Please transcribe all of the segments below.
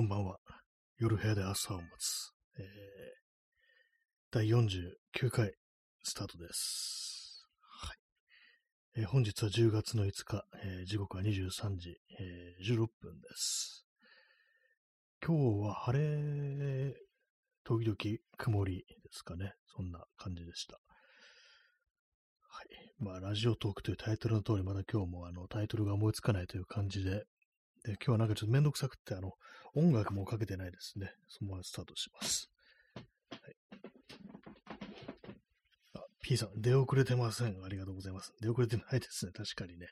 こんばんは。夜部屋で朝を待つ。えー、第49回スタートです。はい。えー、本日は10月の5日、えー、時刻は23時、えー、16分です。今日は晴れ、時々曇りですかね。そんな感じでした。はい。まあ、ラジオトークというタイトルの通り、まだ今日もあのタイトルが思いつかないという感じで、で、今日はなんかちょっとめんどくさくって、あの、音楽もかけてないですね。そのままスタートします。はい。あ、P さん、出遅れてません。ありがとうございます。出遅れてないですね。確かにね。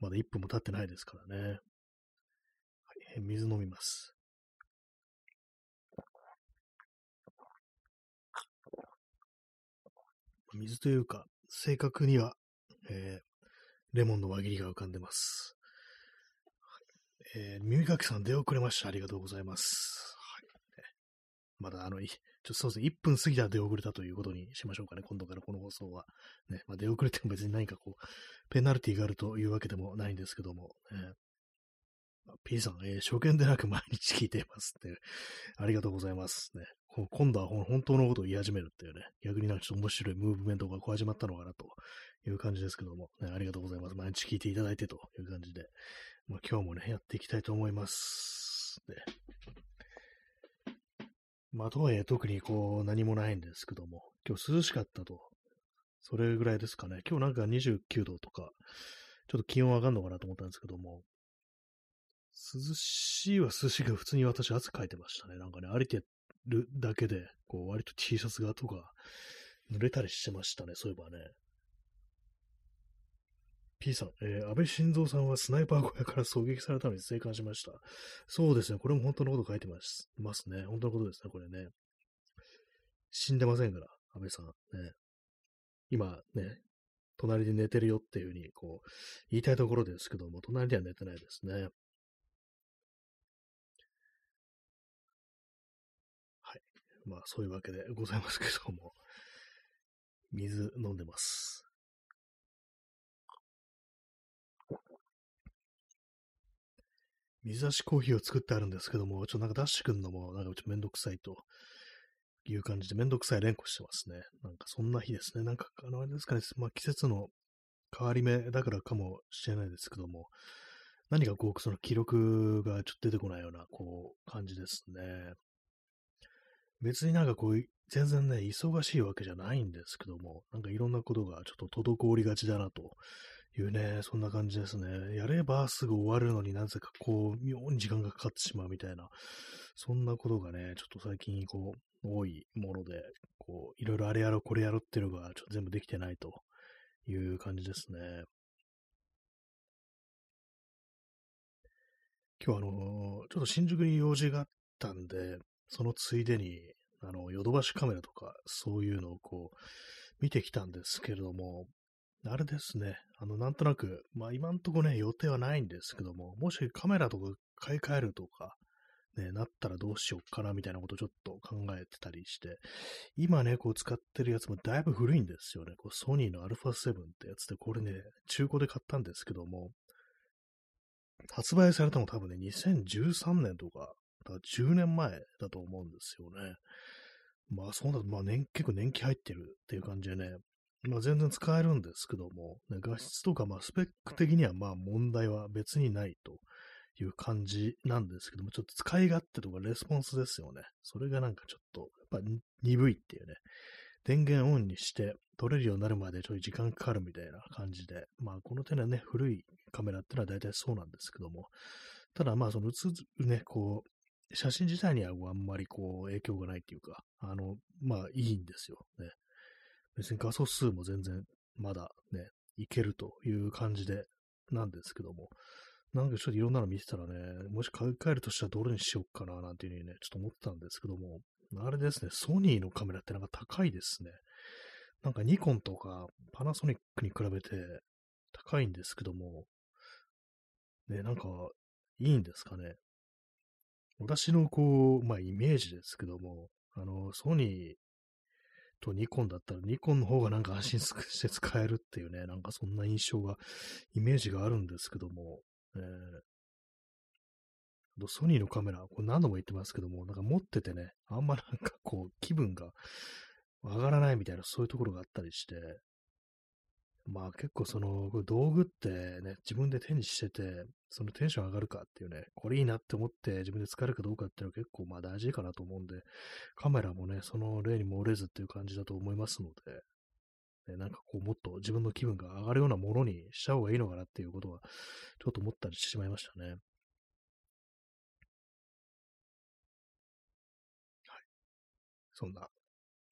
まだ1分も経ってないですからね。はい、水飲みます。水というか、正確には、えー、レモンの輪切りが浮かんでます。えー、耳かきさん出遅れました。ありがとうございます。はい。まだあの、ちょっとそうですね、1分過ぎたら出遅れたということにしましょうかね、今度からこの放送は。ね、まあ、出遅れても別に何かこう、ペナルティがあるというわけでもないんですけども、えー P さん、えー、初見でなく毎日聞いていますって、ありがとうございます。ね、今度は本当のことを言い始めるっていうね、逆になんかちょっと面白いムーブメントがこう始まったのかなという感じですけども、ね、ありがとうございます。毎日聞いていただいてという感じで、まあ、今日もね、やっていきたいと思います。でまあ、とはいえ特にこう何もないんですけども、今日涼しかったと。それぐらいですかね。今日なんか29度とか、ちょっと気温上がるのかなと思ったんですけども、涼しいは涼しいが普通に私汗かいてましたね。なんかね、歩いてるだけで、こう割と T シャツがとか濡れたりしてましたね。そういえばね。P さん、えー、安倍晋三さんはスナイパー小屋から狙撃されたのに生還しました。そうですね。これも本当のこと書いてますますね。本当のことですね。これね。死んでませんから、安倍さん。ね。今ね、隣で寝てるよっていうふうに、こう、言いたいところですけども、隣では寝てないですね。はい。まあ、そういうわけでございますけども、水飲んでます。水出しコーヒーを作ってあるんですけども、ちょっとなんか出してくんのも、なんかちょっとめんどくさいという感じで、めんどくさい連呼してますね。なんかそんな日ですね。なんか、あの、あれですかね、まあ季節の変わり目だからかもしれないですけども、何かこう、その記録がちょっと出てこないような、こう、感じですね。別になんかこう、全然ね、忙しいわけじゃないんですけども、なんかいろんなことがちょっと滞りがちだなというね、そんな感じですね。やればすぐ終わるのになぜかこう、妙に時間がかかってしまうみたいな、そんなことがね、ちょっと最近こう、多いもので、こう、いろいろあれやろ、これやろっていうのが、ちょっと全部できてないという感じですね。今日あの、ちょっと新宿に用事があったんで、そのついでに、あの、ヨドバシカメラとか、そういうのをこう、見てきたんですけれども、あれですね。あの、なんとなく、まあ今んとこね、予定はないんですけども、もしカメラとか買い替えるとか、ね、なったらどうしようかなみたいなことをちょっと考えてたりして、今ね、こう使ってるやつもだいぶ古いんですよね。こうソニーの α7 ってやつで、これね、中古で買ったんですけども、発売されたの多分ね、2013年とか、だから10年前だと思うんですよね。まあそうだと、まあ年、結構年季入ってるっていう感じでね、まあ、全然使えるんですけども、ね、画質とか、まあ、スペック的にはまあ問題は別にないという感じなんですけども、ちょっと使い勝手とかレスポンスですよね。それがなんかちょっと、やっぱ鈍いっていうね。電源オンにして撮れるようになるまでちょい時間かかるみたいな感じで、まあこの手のね、古いカメラってのは大体そうなんですけども、ただまあその映るね、こう、写真自体にはあんまりこう影響がないっていうか、あの、まあいいんですよね。別に画素数も全然まだね、いけるという感じで、なんですけども、なんかちょっといろんなの見てたらね、もし買い替えるとしたらどれにしようかななんていうふうにね、ちょっと思ってたんですけども、あれですね、ソニーのカメラってなんか高いですね。なんかニコンとかパナソニックに比べて高いんですけども、ね、なんかいいんですかね。私のこう、まあイメージですけども、あの、ソニーとニコンだったらニコンの方がなんか安心 して使えるっていうね、なんかそんな印象が、イメージがあるんですけども、えー、ソニーのカメラ、これ何度も言ってますけども、なんか持っててね、あんまなんかこう、気分が上がらないみたいな、そういうところがあったりして、まあ結構その道具ってね、自分で手にしてて、そのテンション上がるかっていうね、これいいなって思って自分で使えるかどうかっていうのは結構まあ大事かなと思うんで、カメラもね、その例に漏れずっていう感じだと思いますので、ね、なんかこうもっと自分の気分が上がるようなものにした方がいいのかなっていうことは、ちょっと思ったりしてしまいましたね。はい。そんな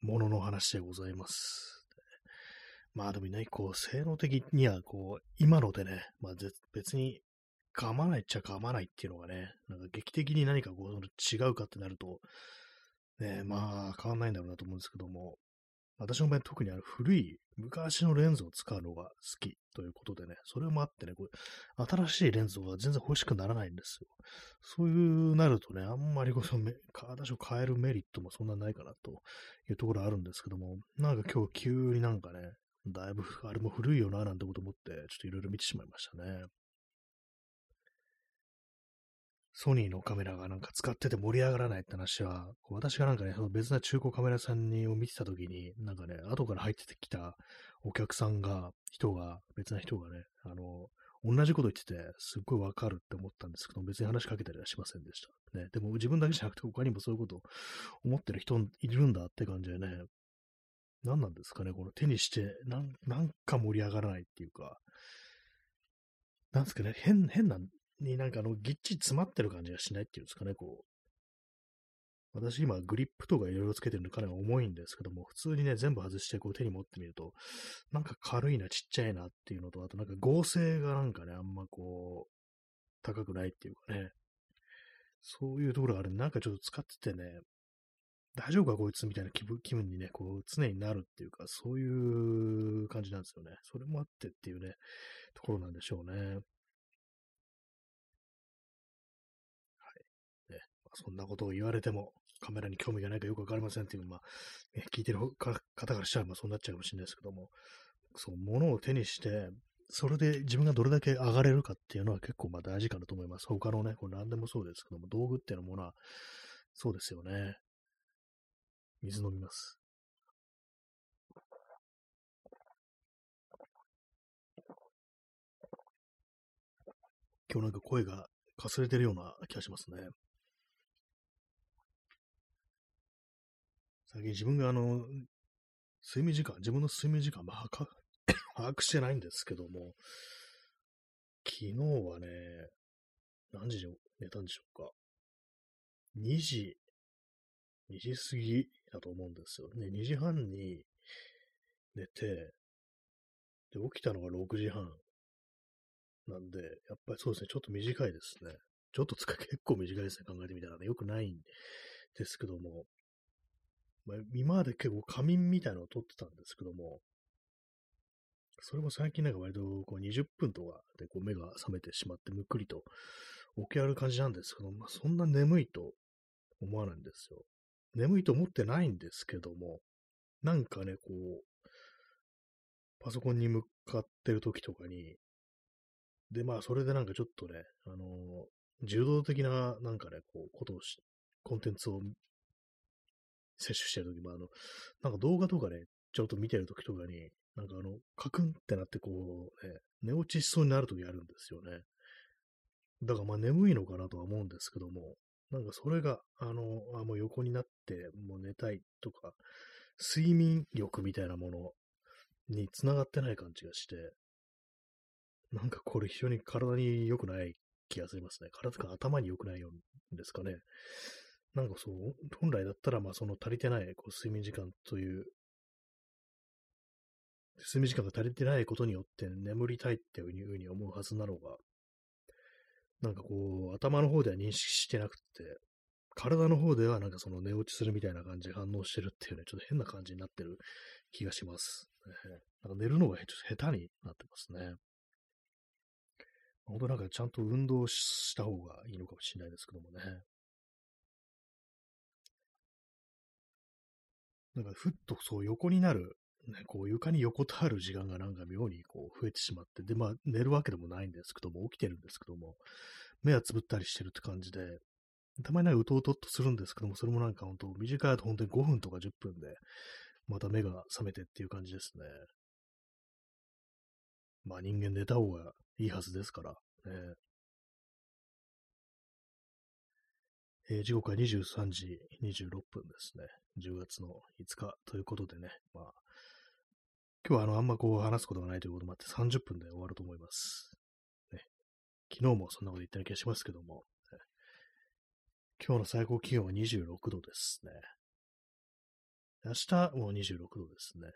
ものの話でございます。まあでもね、こう、性能的には、こう、今のでね、まあ別に噛まないっちゃ噛まないっていうのがね、なんか劇的に何かこう、違うかってなると、ね、まあ変わんないんだろうなと思うんですけども、私の場合特にあの古い昔のレンズを使うのが好きということでね、それもあってね、これ新しいレンズが全然欲しくならないんですよ。そういうなるとね、あんまりこそ私を変えるメリットもそんなないかなというところあるんですけども、なんか今日急になんかね、だいぶ、あれも古いよな、なんてこと思って、ちょっといろいろ見てしまいましたね。ソニーのカメラがなんか使ってて盛り上がらないって話は、私がなんかね、その別な中古カメラ屋さんにを見てたときに、なんかね、後から入ってきたお客さんが、人が、別な人がね、あの、同じこと言ってて、すっごいわかるって思ったんですけど、別に話しかけたりはしませんでした。ね、でも自分だけじゃなくて他にもそういうこと思ってる人いるんだって感じでね、何なんですかね、この手にして、なん、なんか盛り上がらないっていうか、なんですかね、変、変な、になんかあの、ぎっちり詰まってる感じがしないっていうんですかね、こう。私今グリップとかいろいろつけてるのかなり重いんですけども、普通にね、全部外してこう手に持ってみると、なんか軽いな、ちっちゃいなっていうのと、あとなんか合成がなんかね、あんまこう、高くないっていうかね、そういうところがあるなんかちょっと使っててね、大丈夫かこいつみたいな気分気分にね、こう常になるっていうか、そういう感じなんですよね。それもあってっていうね、ところなんでしょうね。はい。ねまあ、そんなことを言われても、カメラに興味がないかよくわかりませんっていう、まあ、聞いてる方からしたら、まあそうなっちゃうかもしれないですけども、そう、物を手にして、それで自分がどれだけ上がれるかっていうのは結構まあ大事かなと思います。他のね、これ何でもそうですけども、道具っていうものは、そうですよね。水飲みます。今日なんか声がかすれてるような気がしますね。最近自分があの、睡眠時間、自分の睡眠時間、まあ、把握 してないんですけども、昨日はね、何時に寝たんでしょうか。2時、2時過ぎだと思うんですよ。ね、2時半に寝て、で、起きたのが6時半。なんで、やっぱりそうですね、ちょっと短いですね。ちょっと使い 結構短いですね、考えてみたらね。よくないんですけども。まあ、今まで結構仮眠みたいなのを撮ってたんですけども、それも最近なんか割とこう20分とかでこう目が覚めてしまってむっくりと起き上がる感じなんですけど、まあ、そんな眠いと思わないんですよ。眠いと思ってないんですけども、なんかね、こう、パソコンに向かってる時とかに、で、まあ、それでなんかちょっとね、あのー、柔道的な、なんかね、こう、ことをし、コンテンツを摂取してる時も、あの、なんか動画とかね、ちょっと見てる時とかに、なんかあの、カクンってなってこう、ね、寝落ちしそうになる時あるんですよね。だからまあ眠いのかなとは思うんですけども、なんかそれが、あの、あもう横になって、もう寝たいとか、睡眠欲みたいなものに繋がってない感じがして、なんかこれ非常に体に良くない気がしますね。体とか頭に良くないんですかね。なんかそう、本来だったら、まあその足りてないこう睡眠時間という、睡眠時間が足りてないことによって眠りたいっていうふうに思うはずなのが、なんかこう、頭の方では認識してなくて、体の方ではなんかその寝落ちするみたいな感じで反応してるっていうね、ちょっと変な感じになってる気がします。なんか寝るのがちょっと下手になってますね。本当なんかちゃんと運動した方がいいのかもしれないですけどもね。なんかふっとそう横になるね、こう床に横たわる時間がなんか妙にこう増えてしまって、で、まあ寝るわけでもないんですけども、起きてるんですけども、目はつぶったりしてるって感じで、たまになんかうとうとっとするんですけども、それもなんか本当、短いと本当に5分とか10分で、また目が覚めてっていう感じですね。まあ人間寝た方がいいはずですから、ね。えー、時刻は23時26分ですね。10月の5日ということでね、まあ、今日はあの、あんまこう話すことがないということもあって30分で終わると思います。ね、昨日もそんなこと言ったような気がしますけども、今日の最高気温は26度ですね。明日も26度ですね。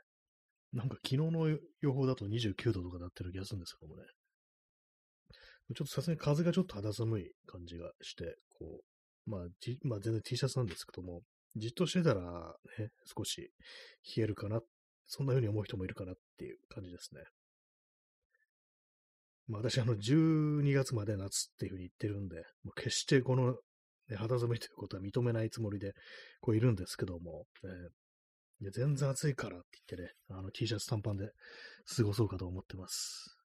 なんか昨日の予報だと29度とかなってる気がするんですけどもね。ちょっとさすがに風がちょっと肌寒い感じがして、こう、まあ、まあ、全然 T シャツなんですけども、じっとしてたらね、少し冷えるかな、そんな風に思う人もいるかなっていう感じですね。まあ私、あの、12月まで夏っていう風に言ってるんで、もう決してこのね、肌寒いということは認めないつもりで、こういるんですけども、えー、全然暑いからって言ってね、あの T シャツ短パンで過ごそうかと思ってます。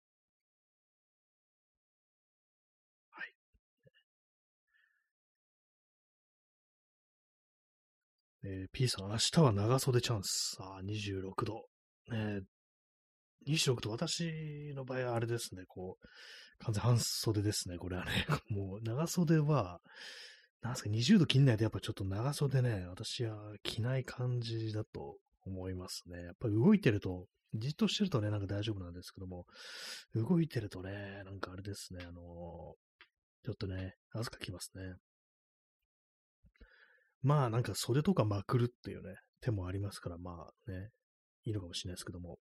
えー、P さん、明日は長袖チャンス。あ、26度。ね、26度、私の場合はあれですね、こう、完全半袖ですね、これはね。もう、長袖は、なんすか、20度切んないとやっぱちょっと長袖ね、私は着ない感じだと思いますね。やっぱり動いてると、じっとしてるとね、なんか大丈夫なんですけども、動いてるとね、なんかあれですね、あのー、ちょっとね、汗かきますね。まあなんか袖とかまくるっていうね、手もありますから、まあね、いいのかもしれないですけども、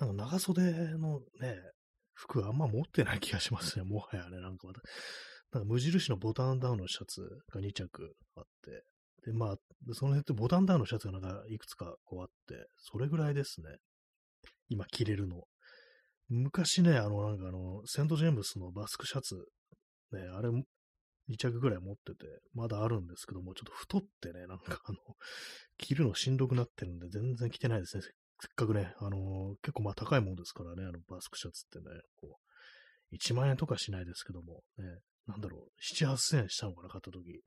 なんか長袖のね、服あんま持ってない気がしますね、もはやね、なんかなんか無印のボタンダウンのシャツが2着あって、で、まあ、その辺ってボタンダウンのシャツがなんかいくつかこうあって、それぐらいですね。今着れるの。昔ね、あの、なんかあの、セント・ジェームスのバスクシャツ、ね、あれ2着ぐらい持ってて、まだあるんですけども、ちょっと太ってね、なんかあの、着るのしんどくなってるんで、全然着てないですね。せっかくね、あの結構まあ高いもんですからね、あのバスクシャツってね、こう、1万円とかしないですけども、ね、なんだろう、7、8000円したのかな、買った時。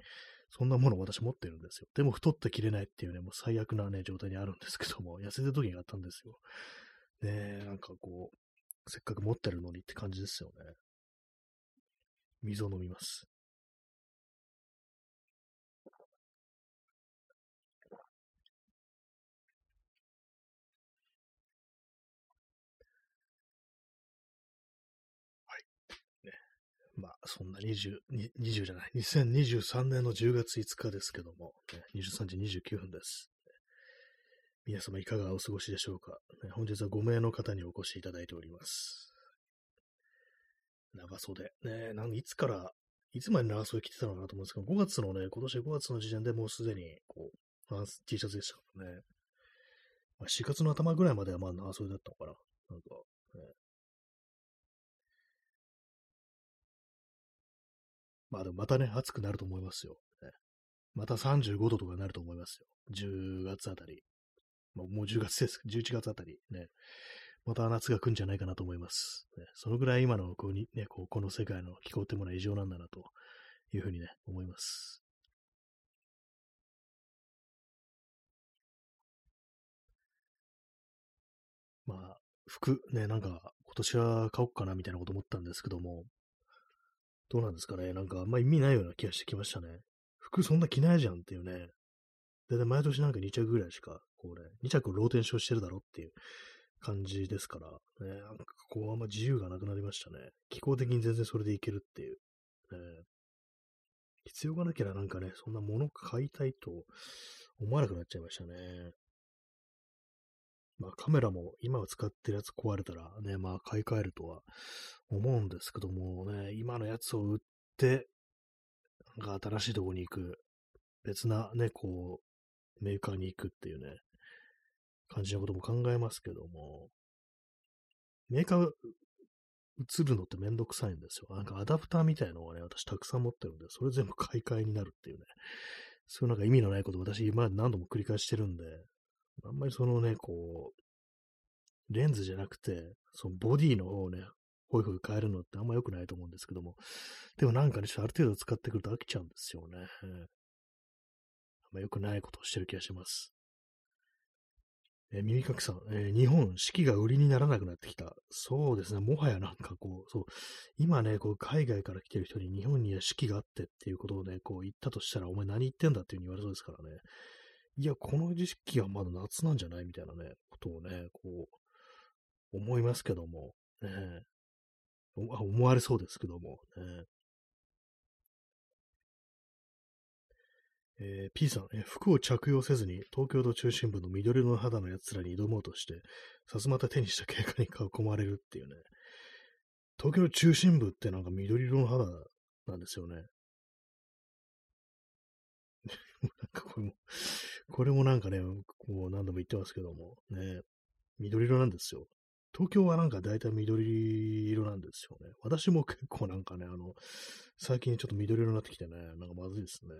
そんなもの私持ってるんですよ。でも太って着れないっていうね、もう最悪なね、状態にあるんですけども、痩せてた時があったんですよ。ねえ、なんかこう、せっかく持ってるのにって感じですよね。水を飲みます。まあ、そんな20、20じゃない、2023年の10月5日ですけども、ね、23時29分です。皆様いかがお過ごしでしょうか、ね、本日は5名の方にお越しいただいております。長袖。ね、なんいつから、いつまで長袖着てたのかなと思うんですけど、5月のね、今年5月の時点でもうすでに、こう、T シャツでしたからね。まあ、4月の頭ぐらいまではまあ長袖だったのかな。なんか、ね、まあでもまたね、暑くなると思いますよ。ね、また35度とかになると思いますよ。10月あたり。もう10月です。11月あたりね。また夏が来るんじゃないかなと思います。ね、そのぐらい今のこうに、ね、こうこの世界の気候ってものは異常なんだなというふうにね、思います。まあ、服ね、なんか今年は買おうかなみたいなこと思ったんですけども、どうなんですかねなんかあんま意味ないような気がしてきましたね。服そんな着ないじゃんっていうね。だいたい毎年なんか2着ぐらいしか、こうね、2着ローテンションしてるだろっていう感じですから、ね、なんかこうあんま自由がなくなりましたね。気候的に全然それでいけるっていう。ね、必要がなければなんかね、そんなもの買いたいと思わなくなっちゃいましたね。まあカメラも今使ってるやつ壊れたらね、まあ買い替えるとは思うんですけどもね、今のやつを売って、なんか新しいとこに行く、別なね、こう、メーカーに行くっていうね、感じのことも考えますけども、メーカー映るのってめんどくさいんですよ。なんかアダプターみたいのをね、私たくさん持ってるんで、それ全部買い替えになるっていうね、そういうなんか意味のないことを私今何度も繰り返してるんで、あんまりそのね、こう、レンズじゃなくて、そのボディの方をね、ほいほい変えるのってあんま良くないと思うんですけども、でもなんかね、ちょっとある程度使ってくると飽きちゃうんですよね。あんま良くないことをしてる気がします。えー、耳かきさん、えー、日本、四季が売りにならなくなってきた。そうですね、もはやなんかこう、そう、今ね、こう、海外から来てる人に日本には四季があってっていうことをね、こう言ったとしたら、お前何言ってんだっていうふうに言われそうですからね。いや、この時期はまだ夏なんじゃない？みたいなね、ことをね、こう、思いますけども、ね、あ思われそうですけども、ね、えー、P さん、え、服を着用せずに東京都中心部の緑の肌の奴らに挑もうとして、さすまた手にした警官に囲まれるっていうね。東京の中心部ってなんか緑色の肌なんですよね。なんかこれも、これもなんかね、こう何度も言ってますけども、ね、緑色なんですよ。東京はなんか大体緑色なんですよね。私も結構なんかね、あの、最近ちょっと緑色になってきてね、なんかまずいですね。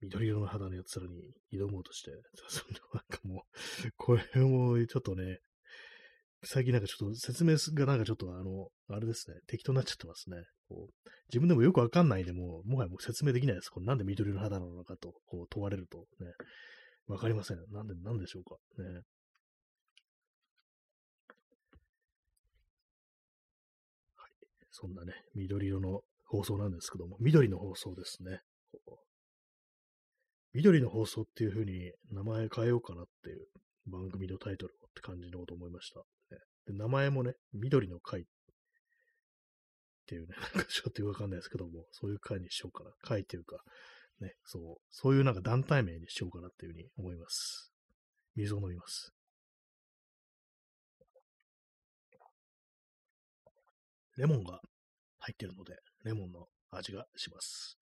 緑色の肌のやつらに挑もうとして、そなんかもう、これもちょっとね、最近なんかちょっと説明がなんかちょっとあの、あれですね、適当になっちゃってますね。こう自分でもよくわかんないでも、もはやもう説明できないです。これなんで緑の肌なのかとこう問われるとね、わかりません。なんで、なんでしょうか。ね。はい。そんなね、緑色の放送なんですけども、緑の放送ですね。緑の放送っていう風に名前変えようかなっていう番組のタイトルをって感じのこと思いました。で名前もね、緑の会っていうね、なんかちょっとよくわかんないですけども、そういう会にしようかな。会っていうか、ね、そう、そういうなんか団体名にしようかなっていう風に思います。水を飲みます。レモンが入ってるので、レモンの味がします。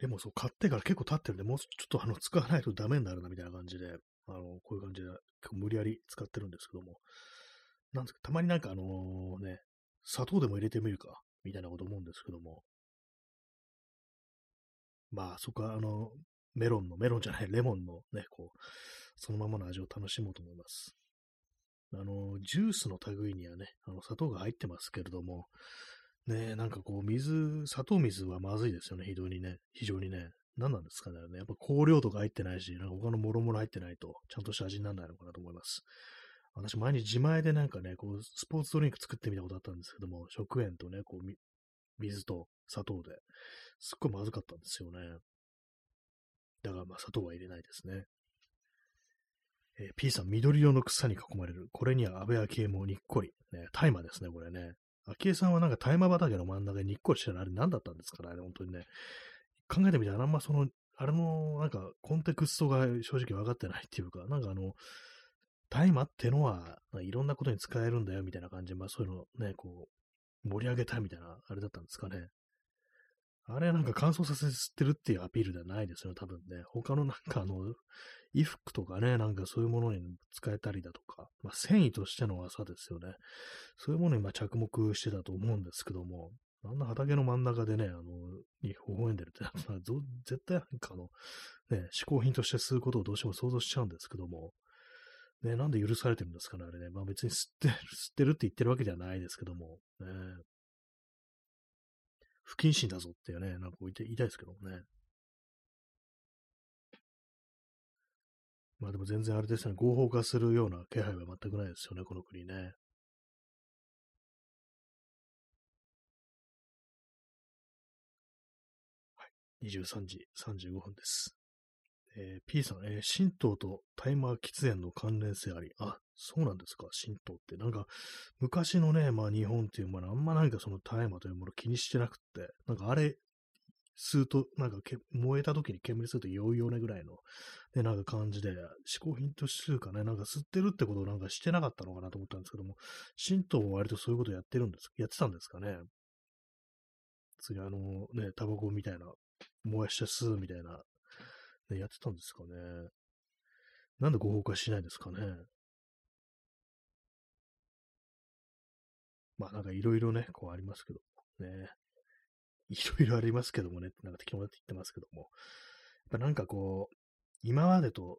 でもそう、買ってから結構経ってるんで、もうちょっとあの、使わないとダメになるなみたいな感じで、あの、こういう感じで、結構無理やり使ってるんですけども、なんですか、たまになんかあのね、砂糖でも入れてみるか、みたいなこと思うんですけども、まあ、そこはあの、メロンの、メロンじゃない、レモンのね、こう、そのままの味を楽しもうと思います。あの、ジュースの類にはね、あの、砂糖が入ってますけれども、ねなんかこう、水、砂糖水はまずいですよね、非常にね。非常にね。何なんですかね。やっぱ香料とか入ってないし、なんか他のもろもろ入ってないと、ちゃんとした味にならないのかなと思います。私、前に自前でなんかね、こう、スポーツドリンク作ってみたことあったんですけども、食塩とね、こう、水と砂糖で、すっごいまずかったんですよね。だからまあ、砂糖は入れないですね。えー、P さん、緑色の草に囲まれる。これには安倍昭恵もにっこり。ね、大麻ですね、これね。昭恵さんはなんか大麻畑の真ん中ににっこりしてるあれ何だったんですかね、あれ本当にね。考えてみたらあんまその、あれのなんかコンテクストが正直分かってないっていうか、なんかあの、大麻ってのは、いろんなことに使えるんだよみたいな感じで、まあそういうのね、こう、盛り上げたいみたいな、あれだったんですかね。あれなんか乾燥させてるっていうアピールではないですよね、多分ね。他のなんかあの、衣服とかね、なんかそういうものに使えたりだとか、まあ、繊維としての技ですよね。そういうものにま着目してたと思うんですけども、あんな畑の真ん中でね、あの、に微笑んでるって、絶対なんかあの、ね、嗜好品として吸うことをどうしても想像しちゃうんですけども、ね、なんで許されてるんですかね、あれね。まあ別に吸ってる、吸ってるって言ってるわけじゃないですけども、ね、不謹慎だぞってね、なんか言いたいですけどもね。まあでも全然あれですね、合法化するような気配は全くないですよね、この国ね。はい、23時35分です。えー、P さん、えー、神道とタイマー喫煙の関連性あり。あ、そうなんですか、神道って。なんか、昔のね、まあ日本っていうものあんまなんかその大麻というもの気にしてなくって、なんかあれ、吸うと、なんかけ燃えた時に煙すると酔うよねぐらいの、ね、なんか感じで、嗜好品としてかね、なんか吸ってるってことをなんかしてなかったのかなと思ったんですけども、神道も割とそういうことやってるんです、やってたんですかね。次あのね、タバコみたいな、燃やして吸うみたいな、ね、やってたんですかね。なんで合法化しないですかね。まあなんかいろいろね、こうありますけどね。いろいろありますけどもね、なんか適当なって言ってますけども。やっぱなんかこう、今までと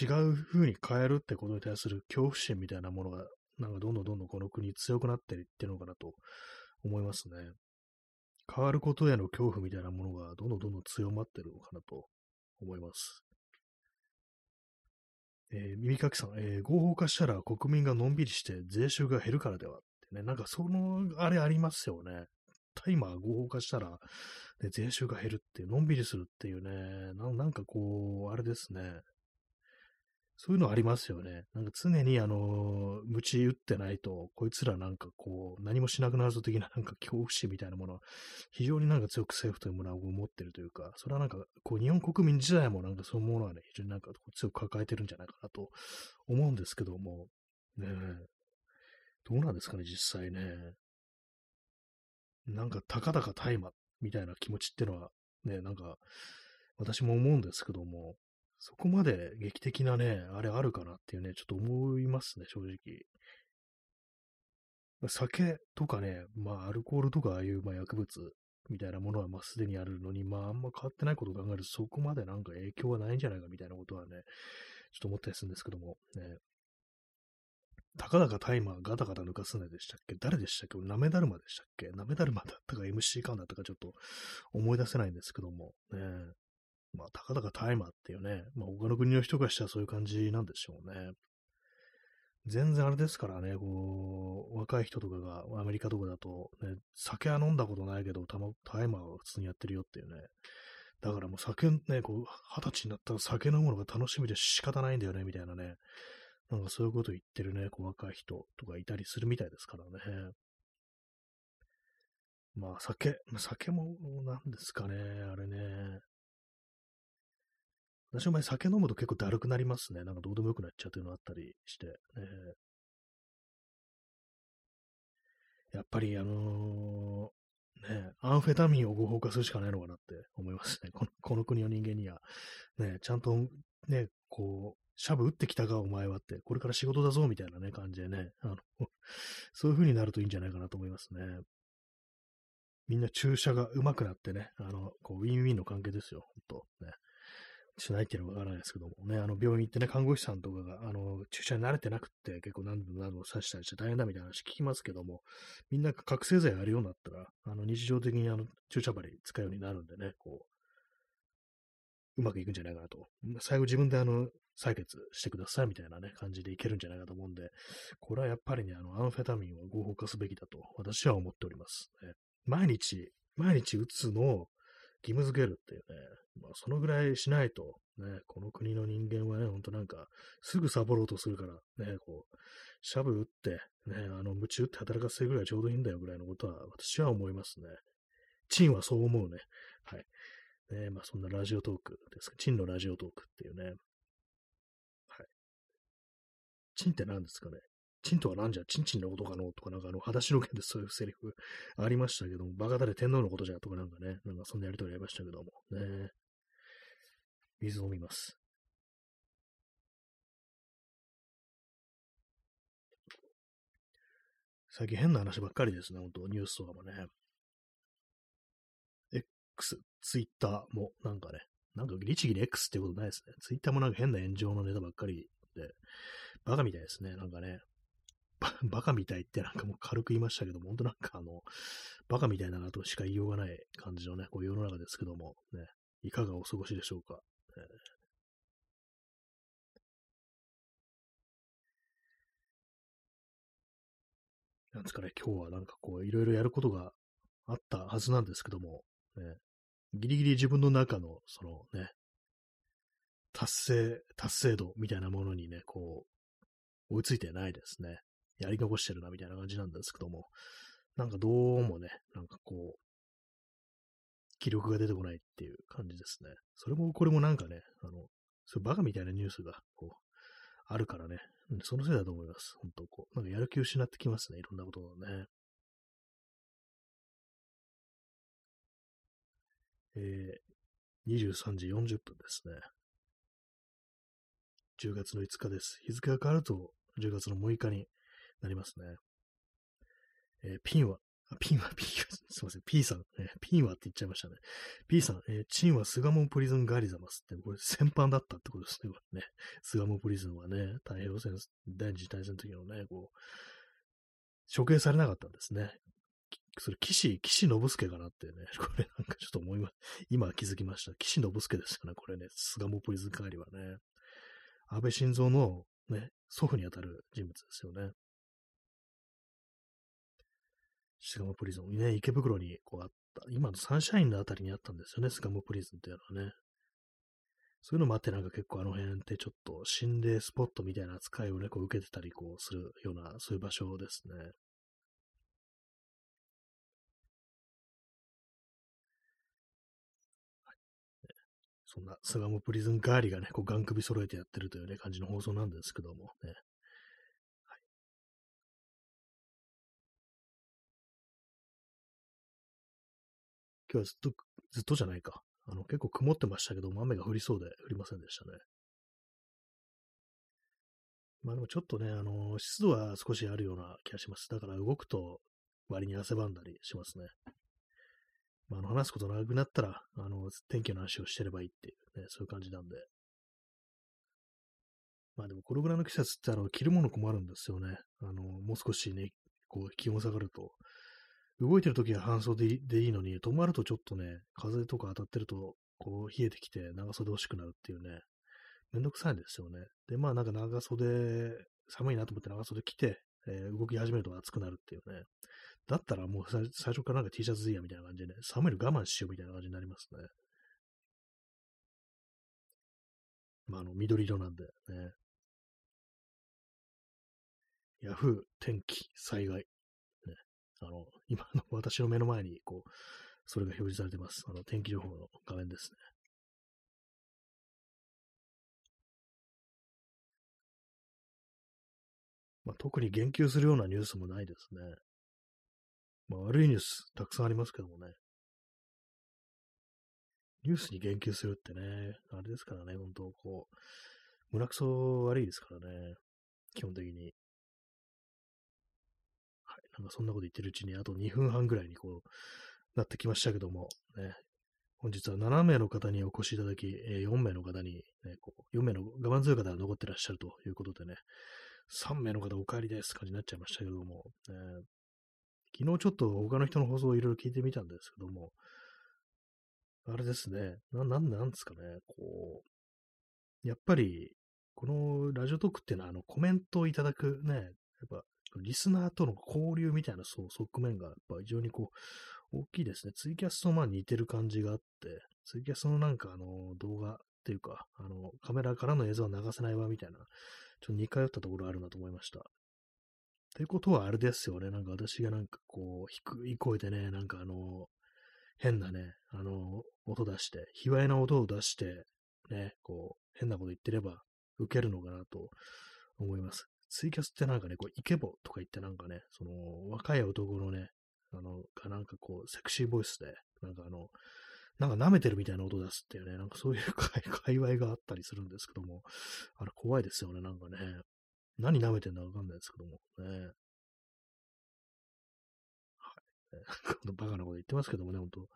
違う風に変えるってことに対する恐怖心みたいなものが、なんかどんどんどんどんこの国強くなっていってるのかなと思いますね。変わることへの恐怖みたいなものがどんどんどんどん強まってるのかなと思います。えー、耳かきさん、えー、合法化したら国民がのんびりして税収が減るからではってね、なんかその、あれありますよね。タイマー合法化したら、ね、税収が減るっていう、のんびりするっていうね、なんかこう、あれですね。そういうのありますよね。なんか常にあの、鞭打ってないと、こいつらなんかこう、何もしなくなるぞ的ななんか恐怖心みたいなものは、非常になんか強く政府というものは持ってるというか、それはなんか、こう、日本国民自体もなんかそういうものはね、非常になんか強く抱えてるんじゃないかなと思うんですけども、ねどうなんですかね、実際ね。なんか、たかだか大麻みたいな気持ちってのは、ね、なんか、私も思うんですけども、そこまで劇的なね、あれあるかなっていうね、ちょっと思いますね、正直。酒とかね、まあ、アルコールとかああいう、まあ、薬物みたいなものは、まあ、すでにあるのに、まあ、あんま変わってないことを考えると、そこまでなんか影響はないんじゃないかみたいなことはね、ちょっと思ったりするんですけども、ね。たかだかタイマーガタガタ抜かすねでしたっけ？誰でしたっけ？なめだるまでしたっけ？なめだるまだったか MC 感だったかちょっと思い出せないんですけども、ね。まあ、たかだか大麻っていうね、まあ、他の国の人がしたらそういう感じなんでしょうね。全然あれですからね、こう、若い人とかがアメリカとかだと、ね、酒は飲んだことないけど、たま、大麻は普通にやってるよっていうね。だからもう酒ね、こう、二十歳になったら酒飲むのが楽しみで仕方ないんだよね、みたいなね。なんかそういうこと言ってるね、こう若い人とかいたりするみたいですからね。まあ酒、酒もなんですかね、あれね。私お前酒飲むと結構だるくなりますね。なんかどうでもよくなっちゃうというのあったりして。えー、やっぱりあのー、ね、アンフェタミンを合法化するしかないのかなって思いますね。このこの国の人間には。ね、ちゃんとね、こう、シャブ打ってきたか、お前はって、これから仕事だぞ、みたいなね、感じでね、あの、そういう風になるといいんじゃないかなと思いますね。みんな注射が上手くなってね、あの、こう、ウィンウィンの関係ですよ、ほんと。ね。しないっていうのはわからないですけどもね、あの病院行ってね、看護師さんとかが、あの、注射に慣れてなくって結構何度も何度も刺したりして大変だみたいな話聞きますけども、みんな覚醒剤やるようになったら、あの、日常的にあの、注射針使うようになるんでね、こう、うまくいくんじゃないかなと。最後自分であの、採血してくださいみたいなね、感じでいけるんじゃないかと思うんで、これはやっぱりね、あの、アンフェタミンは合法化すべきだと私は思っております。ね、毎日、毎日打つのを義務付けるっていうね、まあ、そのぐらいしないと、ね、この国の人間はね、ほんとなんか、すぐサボろうとするから、ね、こう、シャブ打って、ね、あの、夢中って働かせるぐらいちょうどいいんだよぐらいのことは、私は思いますね。チンはそう思うね。はい。ね、まあ、そんなラジオトークですか。チンのラジオトークっていうね。チンって何ですかね？チンとは何じゃ、チンチンのことかの？とか、なんかあの、裸足の件でそういうセリフありましたけども、バカだれ天皇のことじゃ？とかなんかね、なんかそんなやりとりありましたけども、ね。水飲みます。最近変な話ばっかりですね、本当ニュースとかもね。X、Twitter もなんかね、なんか律儀に X ってことないですね。Twitter もなんか変な炎上のネタばっかりで、バカみたいですね、なんかね。バカみたいってなんかもう軽く言いましたけども、本当なんかあの、バカみたいだなとしか言いようがない感じのね、こう世の中ですけども、ね、いかがお過ごしでしょうか。えーなんですかね、今日はなんかこう、いろいろやることがあったはずなんですけども、ね、ギリギリ自分の中の、そのね、達成、達成度みたいなものにね、こう、追いついてないですね。やり残してるな、みたいな感じなんですけども、なんかどうもね、なんかこう、気力が出てこないっていう感じですね。それも、これもなんかね、あの、そうバカみたいなニュースが、こう、あるからね、そのせいだと思います。本当こう、なんかやる気失ってきますね、いろんなことをね。えー、23時40分ですね。10月の5日です。日付が変わると10月の6日になりますね。えー、ピンはあピンは、ピンは、すいません、P さん、えー、ピンはって言っちゃいましたね。P さん、えー、チンはスガモンプリズンガリザマスって、これ 戦犯だったってことですね、これね。スガモンプリズンはね、太平洋戦、第二次大戦の時のね、こう、処刑されなかったんですね。それ、岸、岸信介かなってね、これなんかちょっと思います。今気づきました。岸信介ですよね、これね、スガモプリズンガリはね。安倍晋三のね、祖父にあたる人物ですよね。スガモプリズン。ね、池袋にこうあった。今のサンシャインのあたりにあったんですよね、スガモプリズンっていうのはね。そういうのもあって、なんか結構あの辺ってちょっと心霊スポットみたいな扱いをね、こう受けてたりこうするような、そういう場所ですね。んなスガモプリズンガーリがね、こうガン首揃えてやってるというね、感じの放送なんですけどもね。はい今日はずっと、ずっとじゃないか。あの、結構曇ってましたけども、雨が降りそうで降りませんでしたね。まあでもちょっとね、あの、湿度は少しあるような気がします。だから動くと割に汗ばんだりしますね。まあ、あの話すことなくなったら、あの、天気の話をしてればいいっていうね、そういう感じなんで。まあでもこれぐらいの季節ってあの、着るもの困るんですよね。あの、もう少しね、こう気温下がると、動いてるときは半袖でいいのに、止まるとちょっとね、風とか当たってると、こう冷えてきて長袖欲しくなるっていうね、めんどくさいんですよね。で、まあなんか長袖、寒いなと思って長袖着て、えー、動き始めると暑くなるっていうね。だったらもう最初からなんか T シャツでいいやみたいな感じでね、寒いの我慢しようみたいな感じになりますね。まああの、緑色なんでね。ヤフー、天気、災害。ね。あの、今の 私の目の前に、こう、それが表示されてます。あの、天気情報の画面ですね。まあ、特に言及するようなニュースもないですね。まあ、悪いニュースたくさんありますけどもね。ニュースに言及するってね、あれですからね、本当こう、胸くそ悪いですからね、基本的に。はい、なんかそんなこと言ってるうちに、あと2分半ぐらいにこう、なってきましたけども、ね、本日は7名の方にお越しいただき、4名の方に、ね、こう4名の我慢強い方が残ってらっしゃるということでね、3名の方お帰りです感じになっちゃいましたけども、ね、昨日ちょっと他の人の放送をいろいろ聞いてみたんですけども、あれですね、な、なんなんですかね、こう、やっぱり、このラジオトークっていうのは、あの、コメントをいただくね、やっぱ、リスナーとの交流みたいな、そう、側面が、やっぱ非常にこう、大きいですね。ツイキャスとまあ似てる感じがあって、ツイキャスのなんかあの、動画っていうか、あの、カメラからの映像は流せないわ、みたいな、ちょっと似通ったところあるなと思いました。ってことはあれですよね。なんか私がなんかこう、低い声でね、なんかあの、変なね、あの、音出して、卑猥な音を出して、ね、こう、変なこと言ってれば、受けるのかなと思います。ツイキャスってなんかね、こう、イケボとか言ってなんかね、その、若い男のね、あの、がなんかこう、セクシーボイスで、なんかあの、なんか舐めてるみたいな音出すっていうね、なんかそういう 界隈があったりするんですけども、あれ怖いですよね、なんかね。何舐めてんだかわかんないですけども、ね。はい。このバカなこと言ってますけどもね、本当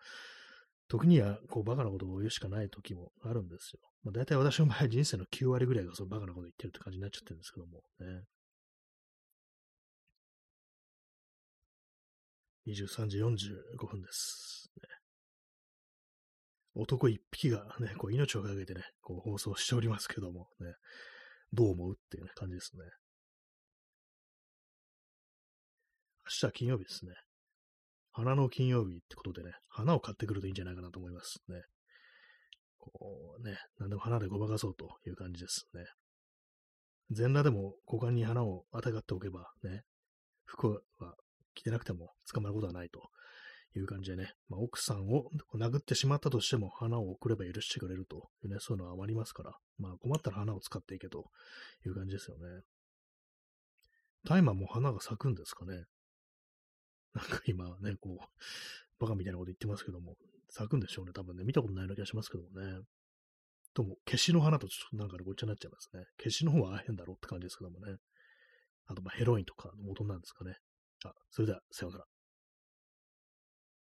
時には、こう、バカなことを言うしかない時もあるんですよ。まあ、大体私の場合、人生の9割ぐらいがそのバカなこと言ってるって感じになっちゃってるんですけども、ね。23時45分です。ね、男一匹がね、こう命をかけてね、こう放送しておりますけども、ね、どう思うっていう、感じですね。明日は金曜日ですね。花の金曜日ってことでね、花を買ってくるといいんじゃないかなと思いますね。こうね、何でも花でごまかそうという感じですね。全裸でも股間に花をあたがっておけばね、服は着てなくても捕まることはないという感じでね、まあ、奥さんを殴ってしまったとしても花を送れば許してくれるというね、そういうのはありますから、まあ困ったら花を使っていけという感じですよね。タイマーも花が咲くんですかねなんか今ね、こう、バカみたいなこと言ってますけども、咲くんでしょうね、多分ね。見たことないような気がしますけどもね。とも、消しの花とちょっとなんかごっちゃになっちゃいますね。消しの方は変だろうって感じですけどもね。あと、まあ、ヘロインとかの元なんですかね。あ、それでは、さようなら。